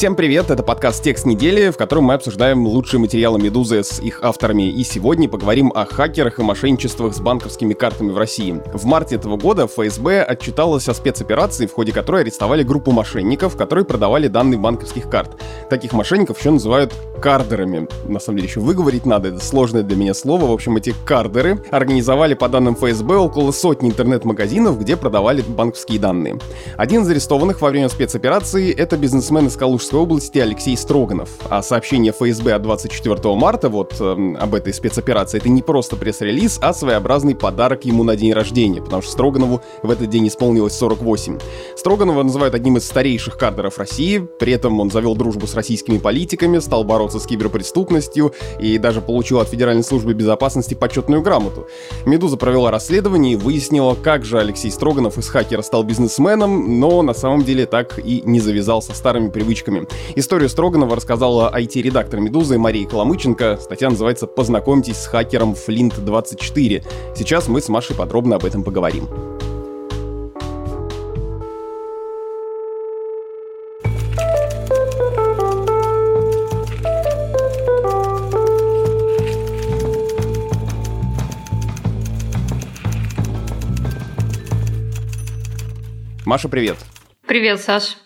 Всем привет, это подкаст «Текст недели», в котором мы обсуждаем лучшие материалы «Медузы» с их авторами. И сегодня поговорим о хакерах и мошенничествах с банковскими картами в России. В марте этого года ФСБ отчиталась о спецоперации, в ходе которой арестовали группу мошенников, которые продавали данные банковских карт. Таких мошенников еще называют кардерами. На самом деле еще выговорить надо, это сложное для меня слово. В общем, эти кардеры организовали, по данным ФСБ, около сотни интернет-магазинов, где продавали банковские данные. Один из арестованных во время спецоперации — это бизнесмен из Калужской Калужской области Алексей Строганов. А сообщение ФСБ от 24 марта вот э, об этой спецоперации это не просто пресс-релиз, а своеобразный подарок ему на день рождения, потому что Строганову в этот день исполнилось 48. Строганова называют одним из старейших кадров России, при этом он завел дружбу с российскими политиками, стал бороться с киберпреступностью и даже получил от Федеральной службы безопасности почетную грамоту. «Медуза» провела расследование и выяснила, как же Алексей Строганов из хакера стал бизнесменом, но на самом деле так и не завязал со старыми привычками ошибками. Историю Строганова рассказала IT-редактор «Медузы» Мария Коломыченко. Статья называется «Познакомьтесь с хакером Flint24». Сейчас мы с Машей подробно об этом поговорим. Маша, привет. Привет, Саш.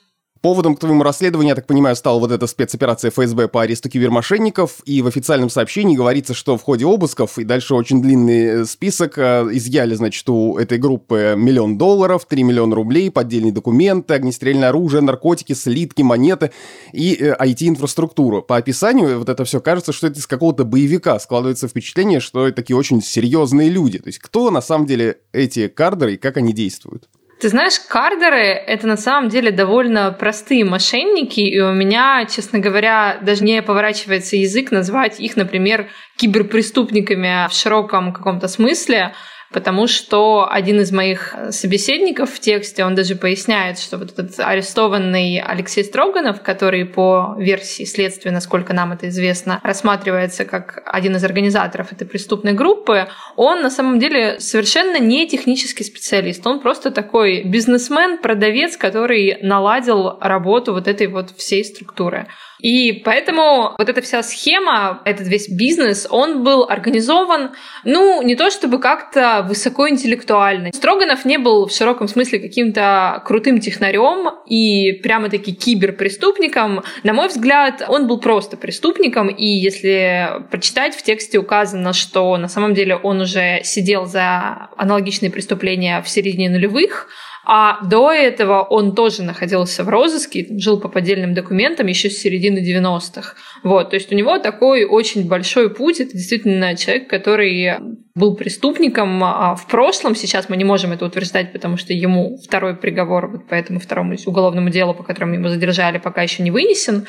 Поводом к твоему расследованию, я так понимаю, стала вот эта спецоперация ФСБ по аресту кибермошенников, и в официальном сообщении говорится, что в ходе обысков, и дальше очень длинный э, список, э, изъяли, значит, у этой группы миллион долларов, 3 миллиона рублей, поддельные документы, огнестрельное оружие, наркотики, слитки, монеты и IT-инфраструктуру. Э, по описанию вот это все кажется, что это из какого-то боевика. Складывается впечатление, что это такие очень серьезные люди. То есть кто на самом деле эти кардеры и как они действуют? Ты знаешь, кардеры — это на самом деле довольно простые мошенники, и у меня, честно говоря, даже не поворачивается язык назвать их, например, киберпреступниками в широком каком-то смысле потому что один из моих собеседников в тексте, он даже поясняет, что вот этот арестованный Алексей Строганов, который по версии следствия, насколько нам это известно, рассматривается как один из организаторов этой преступной группы, он на самом деле совершенно не технический специалист, он просто такой бизнесмен, продавец, который наладил работу вот этой вот всей структуры. И поэтому вот эта вся схема, этот весь бизнес, он был организован, ну, не то чтобы как-то высокоинтеллектуально. Строганов не был в широком смысле каким-то крутым технарем и прямо-таки киберпреступником. На мой взгляд, он был просто преступником, и если прочитать, в тексте указано, что на самом деле он уже сидел за аналогичные преступления в середине нулевых, а до этого он тоже находился в розыске, жил по поддельным документам еще с середины 90-х. Вот, то есть у него такой очень большой путь. Это действительно человек, который был преступником а в прошлом. Сейчас мы не можем это утверждать, потому что ему второй приговор вот по этому второму уголовному делу, по которому его задержали, пока еще не вынесен.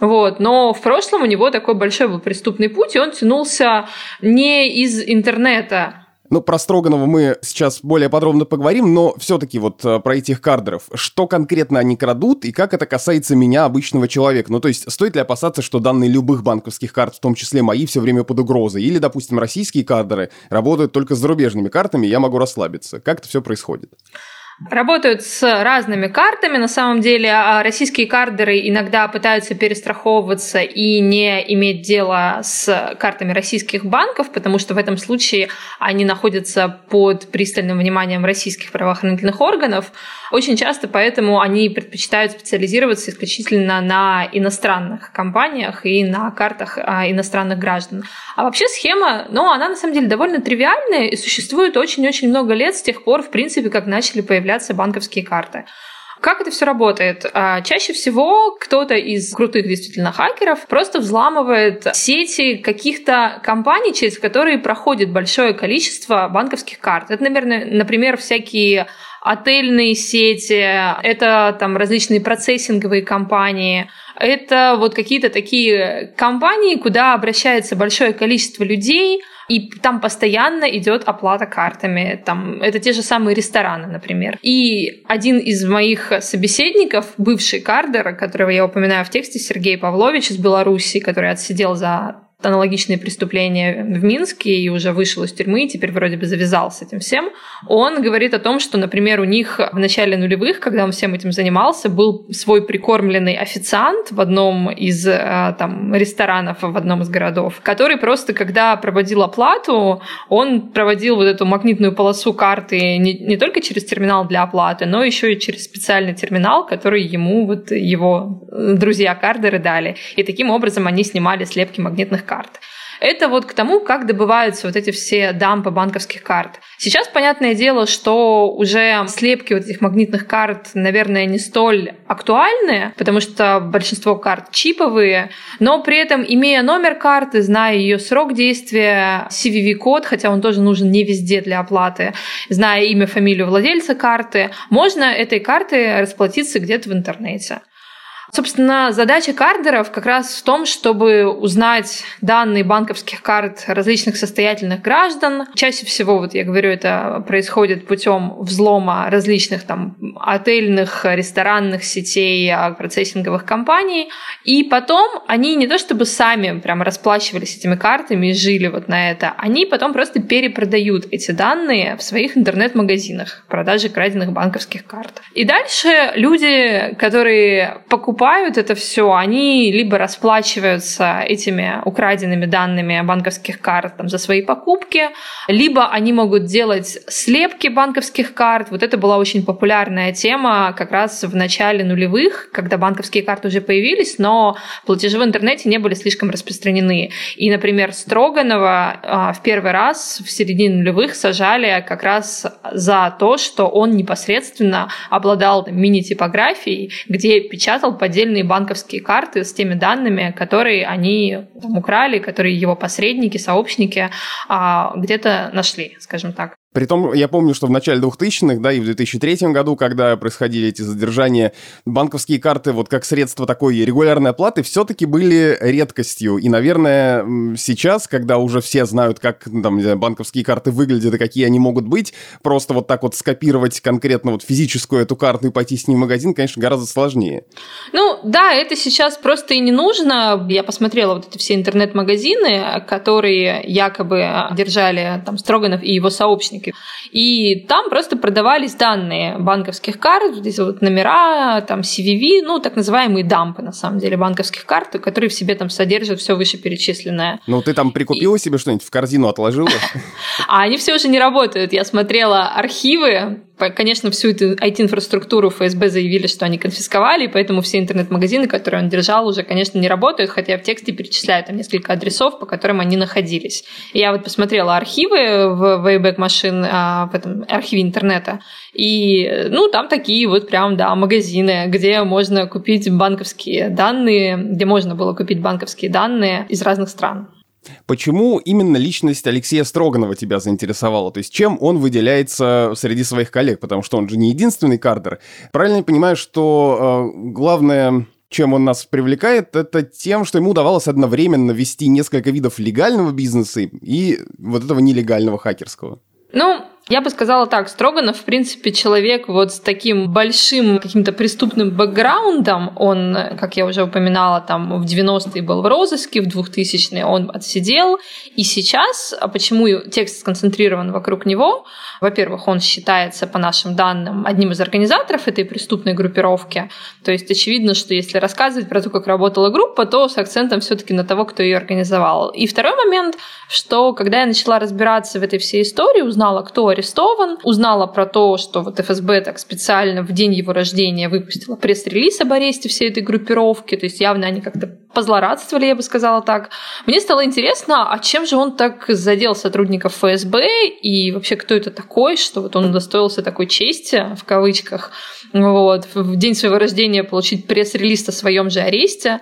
Вот. Но в прошлом у него такой большой был преступный путь, и он тянулся не из интернета, ну, про Строганова мы сейчас более подробно поговорим, но все-таки вот э, про этих кардеров. Что конкретно они крадут и как это касается меня, обычного человека? Ну, то есть, стоит ли опасаться, что данные любых банковских карт, в том числе мои, все время под угрозой? Или, допустим, российские кардеры работают только с зарубежными картами, я могу расслабиться? Как это все происходит? Работают с разными картами. На самом деле а российские кардеры иногда пытаются перестраховываться и не иметь дела с картами российских банков, потому что в этом случае они находятся под пристальным вниманием российских правоохранительных органов. Очень часто поэтому они предпочитают специализироваться исключительно на иностранных компаниях и на картах а, иностранных граждан. А вообще схема, ну, она на самом деле довольно тривиальная и существует очень-очень много лет с тех пор, в принципе, как начали появляться появляться банковские карты. Как это все работает? А, чаще всего кто-то из крутых действительно хакеров просто взламывает сети каких-то компаний, через которые проходит большое количество банковских карт. Это, наверное, например, всякие отельные сети, это там различные процессинговые компании, это вот какие-то такие компании, куда обращается большое количество людей, и там постоянно идет оплата картами. Там, это те же самые рестораны, например. И один из моих собеседников, бывший кардер, которого я упоминаю в тексте, Сергей Павлович из Беларуси, который отсидел за аналогичные преступления в Минске и уже вышел из тюрьмы, и теперь вроде бы завязал с этим всем. Он говорит о том, что, например, у них в начале нулевых, когда он всем этим занимался, был свой прикормленный официант в одном из э, там, ресторанов в одном из городов, который просто, когда проводил оплату, он проводил вот эту магнитную полосу карты не, не только через терминал для оплаты, но еще и через специальный терминал, который ему вот его друзья-кардеры дали. И таким образом они снимали слепки магнитных карт. Это вот к тому, как добываются вот эти все дампы банковских карт. Сейчас понятное дело, что уже слепки вот этих магнитных карт, наверное, не столь актуальны, потому что большинство карт чиповые, но при этом, имея номер карты, зная ее срок действия, CVV-код, хотя он тоже нужен не везде для оплаты, зная имя, фамилию владельца карты, можно этой картой расплатиться где-то в интернете. Собственно, задача кардеров как раз в том, чтобы узнать данные банковских карт различных состоятельных граждан. Чаще всего, вот я говорю, это происходит путем взлома различных там отельных, ресторанных сетей, а, процессинговых компаний. И потом они не то чтобы сами прям расплачивались этими картами и жили вот на это, они потом просто перепродают эти данные в своих интернет-магазинах продажи краденных банковских карт. И дальше люди, которые покупают покупают это все, они либо расплачиваются этими украденными данными банковских карт там, за свои покупки, либо они могут делать слепки банковских карт. Вот это была очень популярная тема как раз в начале нулевых, когда банковские карты уже появились, но платежи в интернете не были слишком распространены. И, например, Строганова в первый раз в середине нулевых сажали как раз за то, что он непосредственно обладал мини-типографией, где печатал по поддельные банковские карты с теми данными, которые они там, украли, которые его посредники, сообщники а, где-то нашли, скажем так. Притом, я помню, что в начале 2000-х, да, и в 2003 году, когда происходили эти задержания, банковские карты вот как средство такой регулярной оплаты все-таки были редкостью. И, наверное, сейчас, когда уже все знают, как там, знаю, банковские карты выглядят и какие они могут быть, просто вот так вот скопировать конкретно вот физическую эту карту и пойти с ней в магазин, конечно, гораздо сложнее. Ну, да, это сейчас просто и не нужно. Я посмотрела вот эти все интернет-магазины, которые якобы держали там Строганов и его сообщники сообщники. И там просто продавались данные банковских карт, здесь вот номера, там CVV, ну, так называемые дампы, на самом деле, банковских карт, которые в себе там содержат все вышеперечисленное. Ну, ты там прикупила и... себе что-нибудь в корзину отложила? А они все уже не работают. Я смотрела архивы, Конечно, всю эту IT-инфраструктуру ФСБ заявили, что они конфисковали, и поэтому все интернет-магазины, которые он держал, уже, конечно, не работают, хотя в тексте перечисляют там несколько адресов, по которым они находились. И я вот посмотрела архивы в Wayback Machine, а, в этом архиве интернета, и, ну, там такие вот прям, да, магазины, где можно купить банковские данные, где можно было купить банковские данные из разных стран. Почему именно личность Алексея Строганова тебя заинтересовала? То есть чем он выделяется среди своих коллег? Потому что он же не единственный кардер. Правильно я понимаю, что э, главное чем он нас привлекает, это тем, что ему удавалось одновременно вести несколько видов легального бизнеса и вот этого нелегального хакерского. Ну, я бы сказала так, Строганов, в принципе, человек вот с таким большим каким-то преступным бэкграундом. Он, как я уже упоминала, там в 90-е был в розыске, в 2000-е он отсидел. И сейчас, а почему текст сконцентрирован вокруг него? Во-первых, он считается, по нашим данным, одним из организаторов этой преступной группировки. То есть очевидно, что если рассказывать про то, как работала группа, то с акцентом все таки на того, кто ее организовал. И второй момент, что когда я начала разбираться в этой всей истории, узнала, кто арестован, узнала про то, что вот ФСБ так специально в день его рождения выпустила пресс-релиз об аресте всей этой группировки, то есть явно они как-то позлорадствовали, я бы сказала так. Мне стало интересно, а чем же он так задел сотрудников ФСБ и вообще кто это такой, что вот он удостоился такой чести, в кавычках, вот, в день своего рождения получить пресс-релиз о своем же аресте.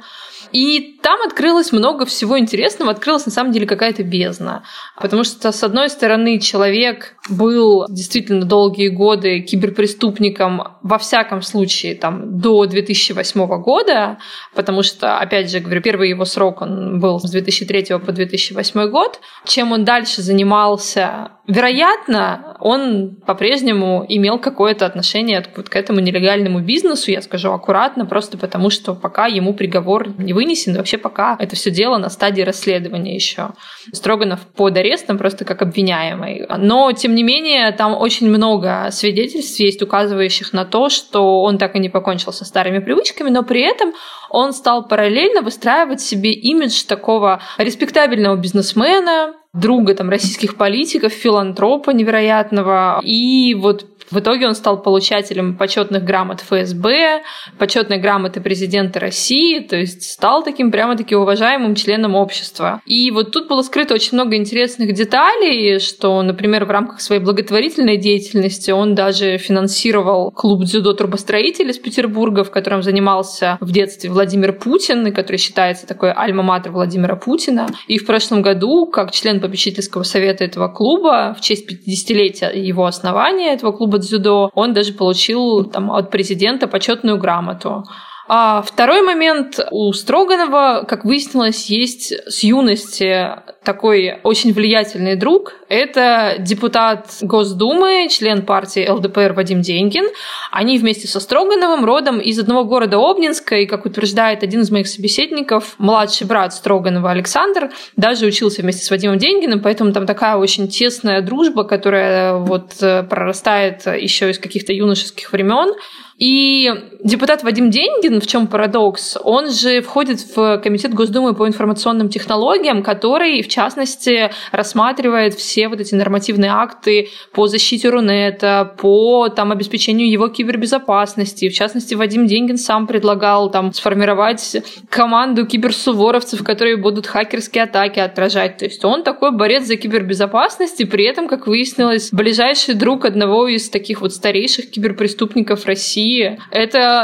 И там открылось много всего интересного, открылась на самом деле какая-то бездна. Потому что, с одной стороны, человек был действительно долгие годы киберпреступником, во всяком случае, там, до 2008 года, потому что, опять же, говорю, первый его срок он был с 2003 по 2008 год. Чем он дальше занимался, Вероятно, он по-прежнему имел какое-то отношение вот к этому нелегальному бизнесу, я скажу аккуратно, просто потому что пока ему приговор не вынесен, вообще пока это все дело на стадии расследования еще. Строганов под арестом просто как обвиняемый. Но, тем не менее, там очень много свидетельств есть, указывающих на то, что он так и не покончил со старыми привычками, но при этом он стал параллельно выстраивать себе имидж такого респектабельного бизнесмена, друга там российских политиков, филантропа невероятного. И вот в итоге он стал получателем почетных грамот ФСБ, почетной грамоты президента России, то есть стал таким прямо-таки уважаемым членом общества. И вот тут было скрыто очень много интересных деталей, что, например, в рамках своей благотворительной деятельности он даже финансировал клуб дзюдо трубостроителей из Петербурга, в котором занимался в детстве Владимир Путин, и который считается такой альма-матер Владимира Путина. И в прошлом году, как член попечительского совета этого клуба, в честь 50-летия его основания этого клуба дзюдо, он даже получил там, от президента почетную грамоту. А второй момент у Строганова, как выяснилось, есть с юности такой очень влиятельный друг. Это депутат Госдумы, член партии ЛДПР Вадим Деньгин. Они вместе со Строгановым родом из одного города Обнинска, и, как утверждает один из моих собеседников, младший брат Строганова Александр, даже учился вместе с Вадимом Деньгиным, поэтому там такая очень тесная дружба, которая вот э, прорастает еще из каких-то юношеских времен. И депутат Вадим Деньгин, в чем парадокс, он же входит в Комитет Госдумы по информационным технологиям, который, в частности, рассматривает все вот эти нормативные акты по защите Рунета, по там, обеспечению его кибербезопасности. В частности, Вадим Деньгин сам предлагал там сформировать команду киберсуворовцев, которые будут хакерские атаки отражать. То есть он такой борец за кибербезопасность, и при этом, как выяснилось, ближайший друг одного из таких вот старейших киберпреступников России России.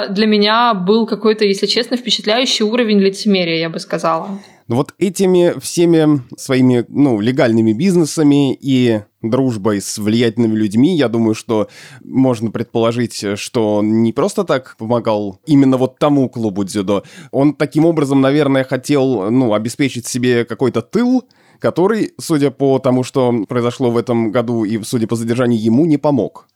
Для меня был какой-то, если честно, впечатляющий уровень лицемерия, я бы сказала. Ну вот этими всеми своими, ну, легальными бизнесами и дружбой с влиятельными людьми, я думаю, что можно предположить, что он не просто так помогал именно вот тому клубу дзюдо. Он таким образом, наверное, хотел, ну, обеспечить себе какой-то тыл, который, судя по тому, что произошло в этом году и судя по задержанию, ему не помог.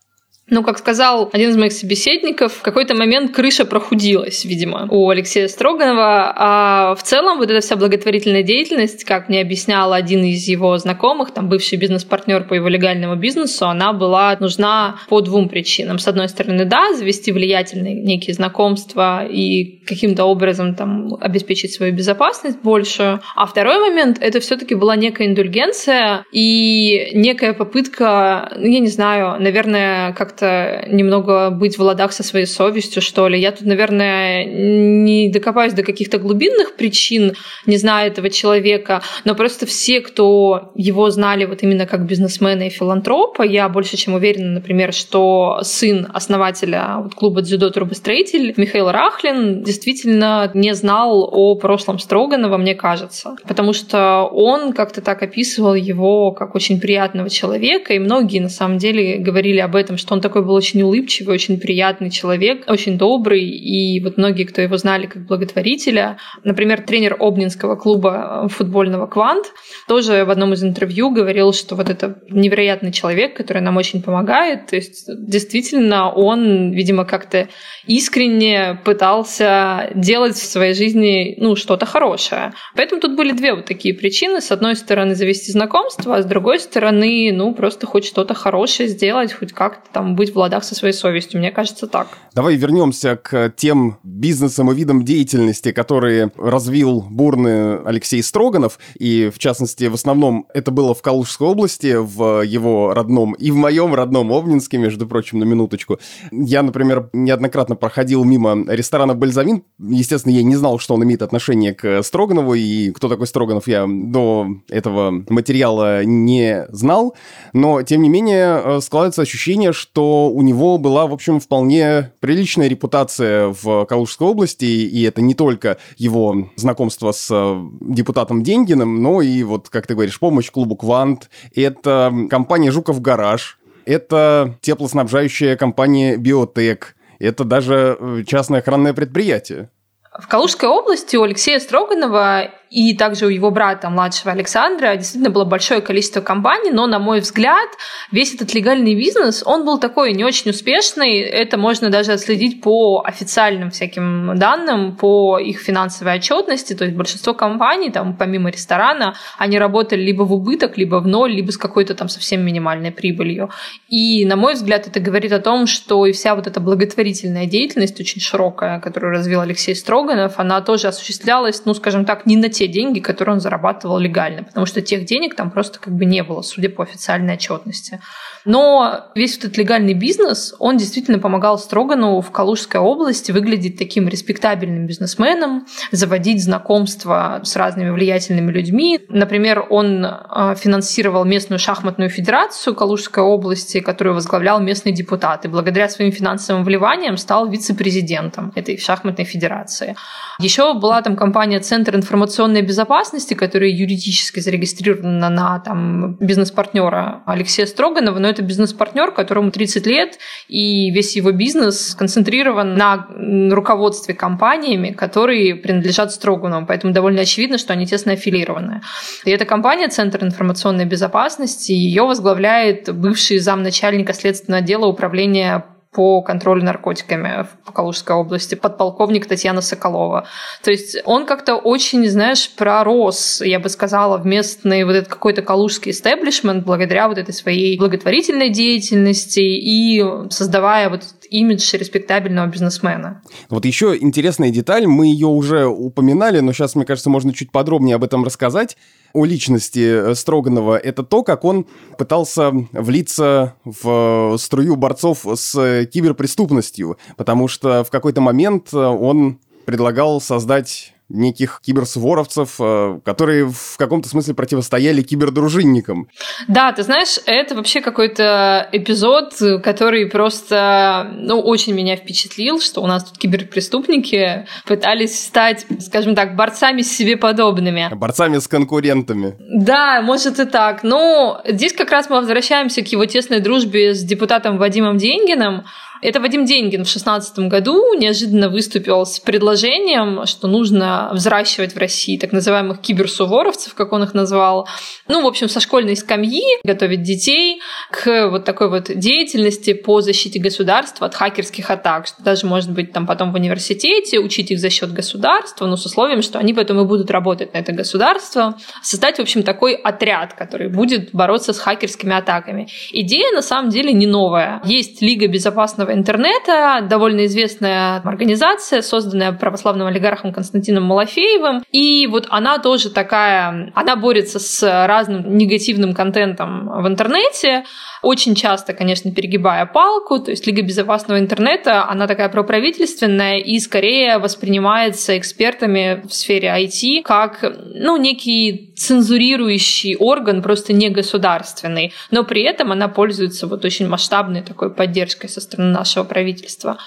Ну, как сказал один из моих собеседников, в какой-то момент крыша прохудилась, видимо, у Алексея Строганова. А в целом вот эта вся благотворительная деятельность, как мне объяснял один из его знакомых, там бывший бизнес-партнер по его легальному бизнесу, она была нужна по двум причинам. С одной стороны, да, завести влиятельные некие знакомства и каким-то образом там обеспечить свою безопасность больше. А второй момент — это все таки была некая индульгенция и некая попытка, ну, я не знаю, наверное, как как-то немного быть в ладах со своей совестью, что ли. Я тут, наверное, не докопаюсь до каких-то глубинных причин, не знаю этого человека, но просто все, кто его знали вот именно как бизнесмена и филантропа, я больше чем уверена, например, что сын основателя вот клуба «Дзюдо Трубостроитель» Михаил Рахлин действительно не знал о прошлом Строганова, мне кажется. Потому что он как-то так описывал его как очень приятного человека, и многие на самом деле говорили об этом, что он такой был очень улыбчивый, очень приятный человек, очень добрый, и вот многие, кто его знали как благотворителя, например, тренер Обнинского клуба э, футбольного «Квант», тоже в одном из интервью говорил, что вот это невероятный человек, который нам очень помогает, то есть действительно он, видимо, как-то искренне пытался делать в своей жизни ну, что-то хорошее. Поэтому тут были две вот такие причины. С одной стороны, завести знакомство, а с другой стороны, ну, просто хоть что-то хорошее сделать, хоть как-то там быть в ладах со своей совестью. Мне кажется, так. Давай вернемся к тем бизнесам и видам деятельности, которые развил бурный Алексей Строганов. И, в частности, в основном это было в Калужской области, в его родном и в моем родном Обнинске, между прочим, на минуточку. Я, например, неоднократно проходил мимо ресторана «Бальзамин». Естественно, я не знал, что он имеет отношение к Строганову, и кто такой Строганов, я до этого материала не знал. Но, тем не менее, э, складывается ощущение, что у него была, в общем, вполне приличная репутация в Калужской области, и это не только его знакомство с э, депутатом Деньгиным, но и, вот, как ты говоришь, помощь клубу «Квант». Это компания «Жуков Гараж», это теплоснабжающая компания «Биотек», это даже э, частное охранное предприятие. В Калужской области у Алексея Строганова и также у его брата младшего Александра действительно было большое количество компаний, но, на мой взгляд, весь этот легальный бизнес, он был такой не очень успешный. Это можно даже отследить по официальным всяким данным, по их финансовой отчетности. То есть большинство компаний, там, помимо ресторана, они работали либо в убыток, либо в ноль, либо с какой-то там совсем минимальной прибылью. И, на мой взгляд, это говорит о том, что и вся вот эта благотворительная деятельность очень широкая, которую развил Алексей Строганов, она тоже осуществлялась, ну, скажем так, не на те деньги, которые он зарабатывал легально, потому что тех денег там просто как бы не было, судя по официальной отчетности. Но весь этот легальный бизнес, он действительно помогал Строганову в Калужской области выглядеть таким респектабельным бизнесменом, заводить знакомства с разными влиятельными людьми. Например, он а, финансировал местную шахматную федерацию Калужской области, которую возглавлял местный депутат, и благодаря своим финансовым вливаниям стал вице-президентом этой шахматной федерации. Еще была там компания Центр информационной безопасности, которая юридически зарегистрирована на там, бизнес-партнера Алексея Строганова, но это бизнес-партнер, которому 30 лет, и весь его бизнес сконцентрирован на руководстве компаниями, которые принадлежат Строганову, поэтому довольно очевидно, что они тесно аффилированы. И эта компания Центр информационной безопасности, ее возглавляет бывший замначальника следственного отдела управления по контролю наркотиками в Калужской области, подполковник Татьяна Соколова. То есть он как-то очень, знаешь, пророс, я бы сказала, в местный вот этот какой-то калужский истеблишмент благодаря вот этой своей благотворительной деятельности и создавая вот имидж респектабельного бизнесмена. Вот еще интересная деталь, мы ее уже упоминали, но сейчас, мне кажется, можно чуть подробнее об этом рассказать о личности э, Строганова, это то, как он пытался влиться в струю борцов с киберпреступностью, потому что в какой-то момент э, он предлагал создать неких киберсворовцев, э, которые в каком-то смысле противостояли кибердружинникам. Да, ты знаешь, это вообще какой-то эпизод, который просто, ну, очень меня впечатлил, что у нас тут киберпреступники пытались стать, скажем так, борцами с себе подобными. Борцами с конкурентами. Да, может и так. Но здесь как раз мы возвращаемся к его тесной дружбе с депутатом Вадимом Деньгиным, это Вадим Деньгин в 2016 году неожиданно выступил с предложением, что нужно взращивать в России так называемых киберсуворовцев, как он их назвал. Ну, в общем, со школьной скамьи готовить детей к вот такой вот деятельности по защите государства от хакерских атак, что даже, может быть, там потом в университете учить их за счет государства, но с условием, что они потом и будут работать на это государство, создать, в общем, такой отряд, который будет бороться с хакерскими атаками. Идея, на самом деле, не новая. Есть Лига безопасного православного интернета, довольно известная организация, созданная православным олигархом Константином Малафеевым. И вот она тоже такая, она борется с разным негативным контентом в интернете, очень часто, конечно, перегибая палку, то есть Лига безопасного интернета, она такая проправительственная и скорее воспринимается экспертами в сфере IT как, ну, некий цензурирующий орган, просто не государственный, но при этом она пользуется вот очень масштабной такой поддержкой со стороны нашего правительства.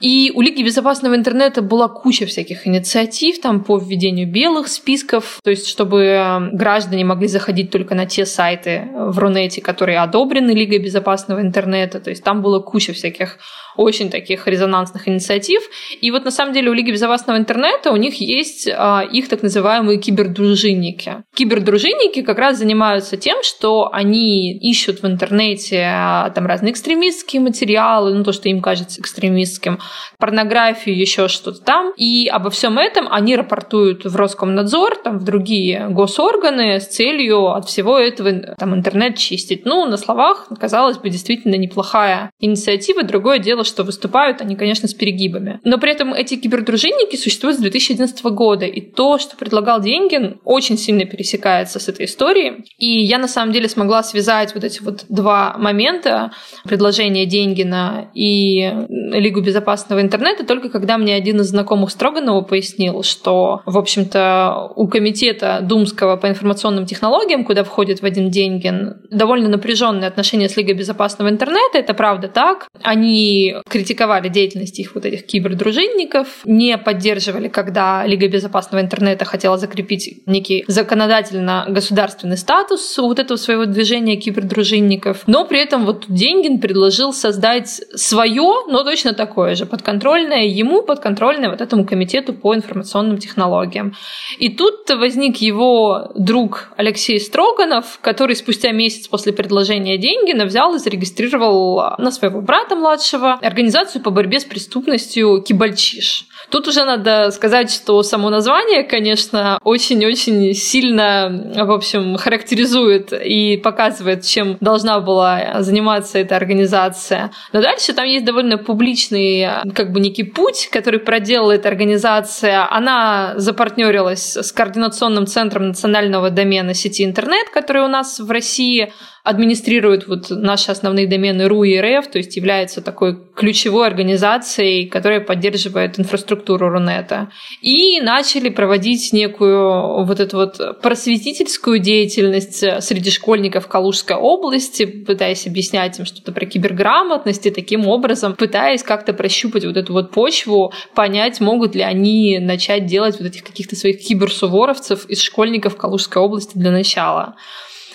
И у Лиги безопасного интернета была куча всяких инициатив там по введению белых списков, то есть чтобы э, граждане могли заходить только на те сайты в Рунете, которые одобрены Лигой безопасного интернета. То есть там было куча всяких очень таких резонансных инициатив. И вот на самом деле у Лиги безопасного интернета у них есть а, их так называемые кибердружинники. Кибердружинники как раз занимаются тем, что они ищут в интернете а, там разные экстремистские материалы, ну то, что им кажется экстремистским, порнографию, еще что-то там. И обо всем этом они рапортуют в Роскомнадзор, там, в другие госорганы с целью от всего этого там, интернет чистить. Ну, на словах, казалось бы, действительно неплохая инициатива. Другое дело, что выступают они, конечно, с перегибами. Но при этом эти кибердружинники существуют с 2011 года. И то, что предлагал Деньгин, очень сильно пересекается с этой историей. И я, на самом деле, смогла связать вот эти вот два момента предложения Деньгина и Лигу безопасного интернета только когда мне один из знакомых Строганова пояснил, что, в общем-то, у комитета Думского по информационным технологиям, куда входит Вадим Деньгин, довольно напряженные отношения с Лигой безопасного интернета. Это правда так. Они критиковали деятельность их вот этих кибердружинников, не поддерживали, когда Лига безопасного интернета хотела закрепить некий законодательно-государственный статус вот этого своего движения кибердружинников. Но при этом вот Деньгин предложил создать свое, но точно такое же же подконтрольная ему, подконтрольная вот этому комитету по информационным технологиям. И тут возник его друг Алексей Строганов, который спустя месяц после предложения деньги взял и зарегистрировал на своего брата младшего организацию по борьбе с преступностью Кибальчиш. Тут уже надо сказать, что само название, конечно, очень-очень сильно, в общем, характеризует и показывает, чем должна была заниматься эта организация. Но дальше там есть довольно публичный, как бы некий путь, который проделала эта организация. Она запартнерилась с Координационным центром национального домена сети интернет, который у нас в России администрирует вот наши основные домены РУ и РФ, то есть является такой ключевой организацией, которая поддерживает инфраструктуру Рунета. И начали проводить некую вот эту вот просветительскую деятельность среди школьников Калужской области, пытаясь объяснять им что-то про киберграмотность и таким образом пытаясь как-то прощупать вот эту вот почву, понять, могут ли они начать делать вот этих каких-то своих киберсуворовцев из школьников Калужской области для начала.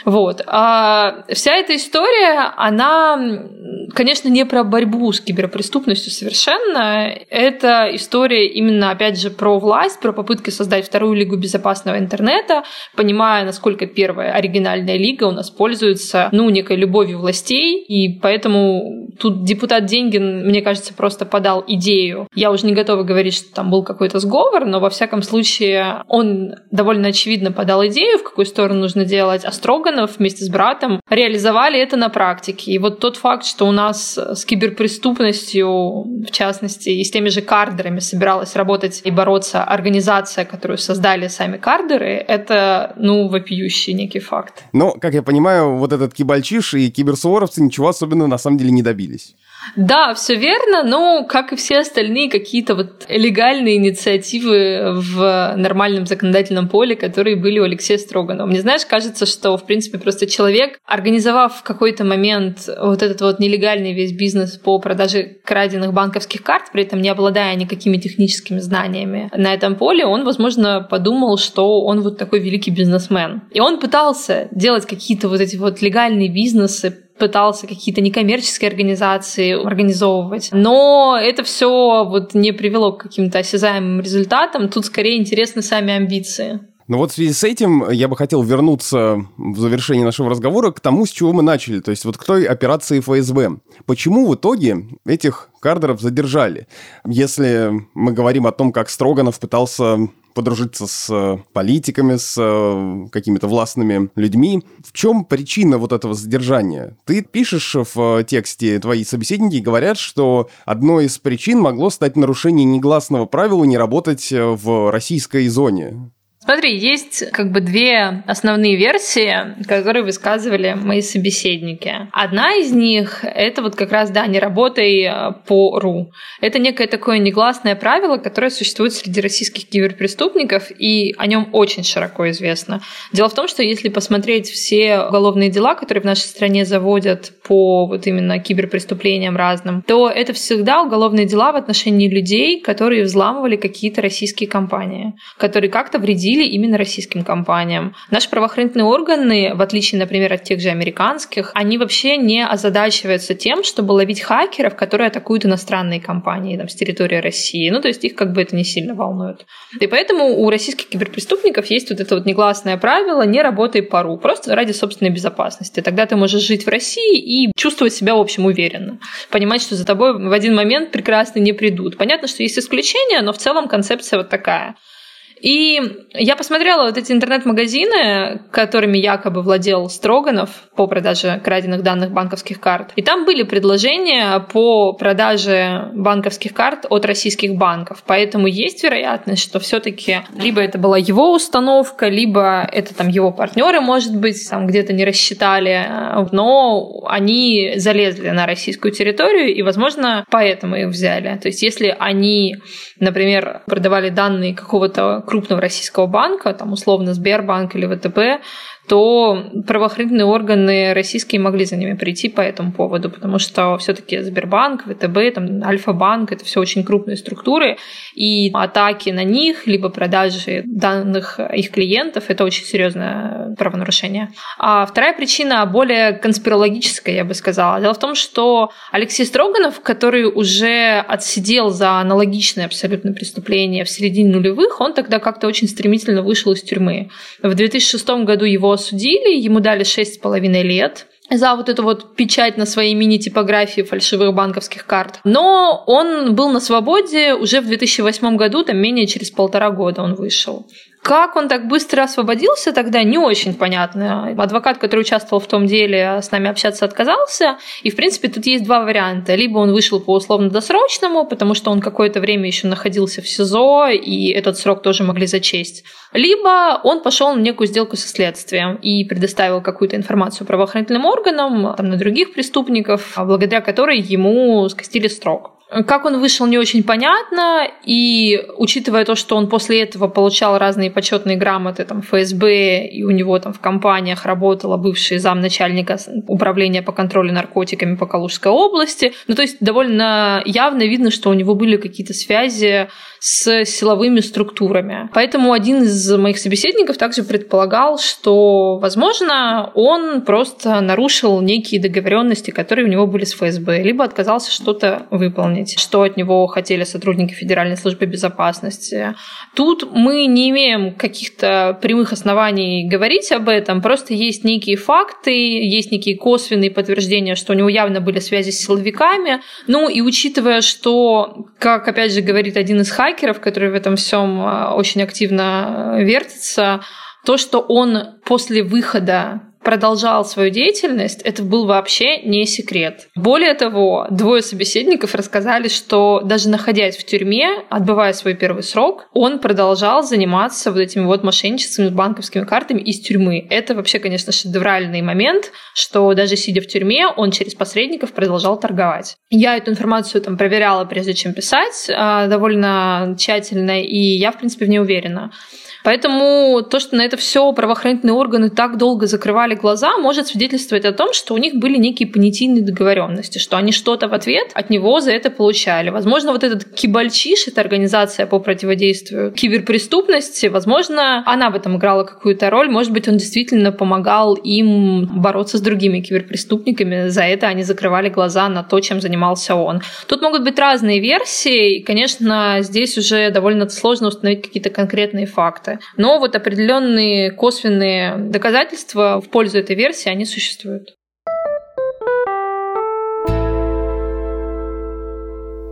Вот. А вся эта история, она, конечно, не про борьбу с киберпреступностью совершенно. Это история именно, опять же, про власть, про попытки создать вторую лигу безопасного интернета, понимая, насколько первая оригинальная лига у нас пользуется, ну, некой любовью властей, и поэтому тут депутат Деньгин, мне кажется, просто подал идею. Я уже не готова говорить, что там был какой-то сговор, но во всяком случае он довольно очевидно подал идею, в какую сторону нужно делать, а строго Романов вместе с братом реализовали это на практике. И вот тот факт, что у нас с киберпреступностью, в частности, и с теми же кардерами собиралась работать и бороться организация, которую создали сами кардеры, это, ну, вопиющий некий факт. Но, как я понимаю, вот этот кибальчиш и киберсуворовцы ничего особенного на самом деле не добились. Да, все верно, но, как и все остальные какие-то вот легальные инициативы в нормальном законодательном поле, которые были у Алексея Строганова. Мне, знаешь, кажется, что, в принципе, просто человек, организовав в какой-то момент вот этот вот нелегальный весь бизнес по продаже краденных банковских карт, при этом не обладая никакими техническими знаниями на этом поле, он, возможно, подумал, что он вот такой великий бизнесмен. И он пытался делать какие-то вот эти вот легальные бизнесы, пытался какие-то некоммерческие организации организовывать. Но это все вот не привело к каким-то осязаемым результатам. Тут скорее интересны сами амбиции. Ну вот в связи с этим я бы хотел вернуться в завершении нашего разговора к тому, с чего мы начали, то есть вот к той операции ФСБ. Почему в итоге этих кардеров задержали? Если мы говорим о том, как Строганов пытался подружиться с э, политиками, с э, какими-то властными людьми. В чем причина вот этого задержания? Ты пишешь в тексте, твои собеседники говорят, что одной из причин могло стать нарушение негласного правила не работать э, в российской зоне. Смотри, есть как бы две основные версии, которые высказывали мои собеседники. Одна из них — это вот как раз, да, не работай э, по РУ. Это некое такое негласное правило, которое существует среди российских киберпреступников, и о нем очень широко известно. Дело в том, что если посмотреть все уголовные дела, которые в нашей стране заводят по вот именно киберпреступлениям разным, то это всегда уголовные дела в отношении людей, которые взламывали какие-то российские компании, которые как-то вредили вредили именно российским компаниям. Наши правоохранительные органы, в отличие, например, от тех же американских, они вообще не озадачиваются тем, чтобы ловить хакеров, которые атакуют иностранные компании там, с территории России. Ну, то есть их как бы это не сильно волнует. И поэтому у российских киберпреступников есть вот это вот негласное правило «не работай пару», просто ради собственной безопасности. Тогда ты можешь жить в России и чувствовать себя, в общем, уверенно. Понимать, что за тобой в один момент прекрасно не придут. Понятно, что есть исключения, но в целом концепция вот такая. И я посмотрела вот эти интернет-магазины, которыми якобы владел Строганов по продаже краденных данных банковских карт. И там были предложения по продаже банковских карт от российских банков. Поэтому есть вероятность, что все-таки либо это была его установка, либо это там его партнеры, может быть, там где-то не рассчитали, но они залезли на российскую территорию, и, возможно, поэтому их взяли. То есть, если они, например, продавали данные какого-то крупного российского банка, там условно Сбербанк или ВТБ, то правоохранительные органы российские могли за ними прийти по этому поводу, потому что все-таки Сбербанк, ВТБ, там, Альфа-банк это все очень крупные структуры, и атаки на них, либо продажи данных их клиентов это очень серьезное правонарушение. А вторая причина более конспирологическая, я бы сказала. Дело в том, что Алексей Строганов, который уже отсидел за аналогичное абсолютно преступление в середине нулевых, он тогда как-то очень стремительно вышел из тюрьмы. В 2006 году его осудили, ему дали 6,5 лет за вот эту вот печать на своей мини-типографии фальшивых банковских карт. Но он был на свободе уже в 2008 году, там менее через полтора года он вышел. Как он так быстро освободился тогда, не очень понятно. Адвокат, который участвовал в том деле, с нами общаться отказался. И, в принципе, тут есть два варианта. Либо он вышел по условно-досрочному, потому что он какое-то время еще находился в СИЗО, и этот срок тоже могли зачесть. Либо он пошел на некую сделку со следствием и предоставил какую-то информацию правоохранительным органам, там, на других преступников, благодаря которой ему скостили срок. Как он вышел, не очень понятно, и учитывая то, что он после этого получал разные почетные грамоты там, ФСБ, и у него там в компаниях работала бывший замначальника управления по контролю наркотиками по Калужской области, ну то есть довольно явно видно, что у него были какие-то связи с силовыми структурами. Поэтому один из моих собеседников также предполагал, что, возможно, он просто нарушил некие договоренности, которые у него были с ФСБ, либо отказался что-то выполнить, что от него хотели сотрудники Федеральной службы безопасности. Тут мы не имеем каких-то прямых оснований говорить об этом, просто есть некие факты, есть некие косвенные подтверждения, что у него явно были связи с силовиками. Ну и учитывая, что, как опять же говорит один из хакеров, которые в этом всем а, очень активно вертятся, то, что он после выхода продолжал свою деятельность, это был вообще не секрет. Более того, двое собеседников рассказали, что даже находясь в тюрьме, отбывая свой первый срок, он продолжал заниматься вот этими вот мошенничествами с банковскими картами из тюрьмы. Это вообще, конечно, шедевральный момент, что даже сидя в тюрьме, он через посредников продолжал торговать. Я эту информацию там проверяла, прежде чем писать, а, довольно тщательно, и я, в принципе, в ней уверена. Поэтому то, что на это все правоохранительные органы так долго закрывали глаза, может свидетельствовать о том, что у них были некие понятийные договоренности, что они что-то в ответ от него за это получали. Возможно, вот этот Кибальчиш, эта организация по противодействию киберпреступности, возможно, она в этом играла какую-то роль. Может быть, он действительно помогал им бороться с другими киберпреступниками. За это они закрывали глаза на то, чем занимался он. Тут могут быть разные версии. И, конечно, здесь уже довольно сложно установить какие-то конкретные факты. Но вот определенные косвенные доказательства в пользу этой версии, они существуют.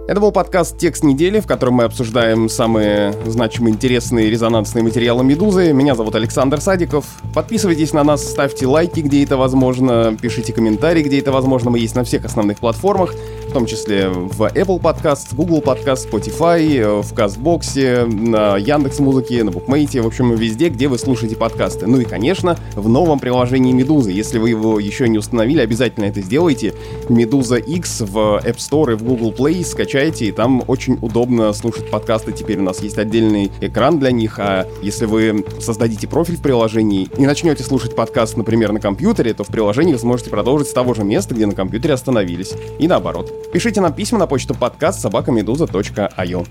Это был подкаст «Текст недели», в котором мы обсуждаем самые значимые, интересные, резонансные материалы «Медузы». Меня зовут Александр Садиков. Подписывайтесь на нас, ставьте лайки, где это возможно, пишите комментарии, где это возможно. Мы есть на всех основных платформах в том числе в Apple Podcast, Google Podcast, Spotify, э, в Кастбоксе, на Яндекс Музыке, на Букмейте, в общем, везде, где вы слушаете подкасты. Ну и, конечно, в новом приложении Медузы. Если вы его еще не установили, обязательно это сделайте. Медуза X в App Store и в Google Play скачайте, и там очень удобно слушать подкасты. Теперь у нас есть отдельный экран для них, а если вы создадите профиль в приложении и начнете слушать подкаст, например, на компьютере, то в приложении вы сможете продолжить с того же места, где на компьютере остановились. И наоборот. Пишите нам письма на почту подкаст собакамедуза.io.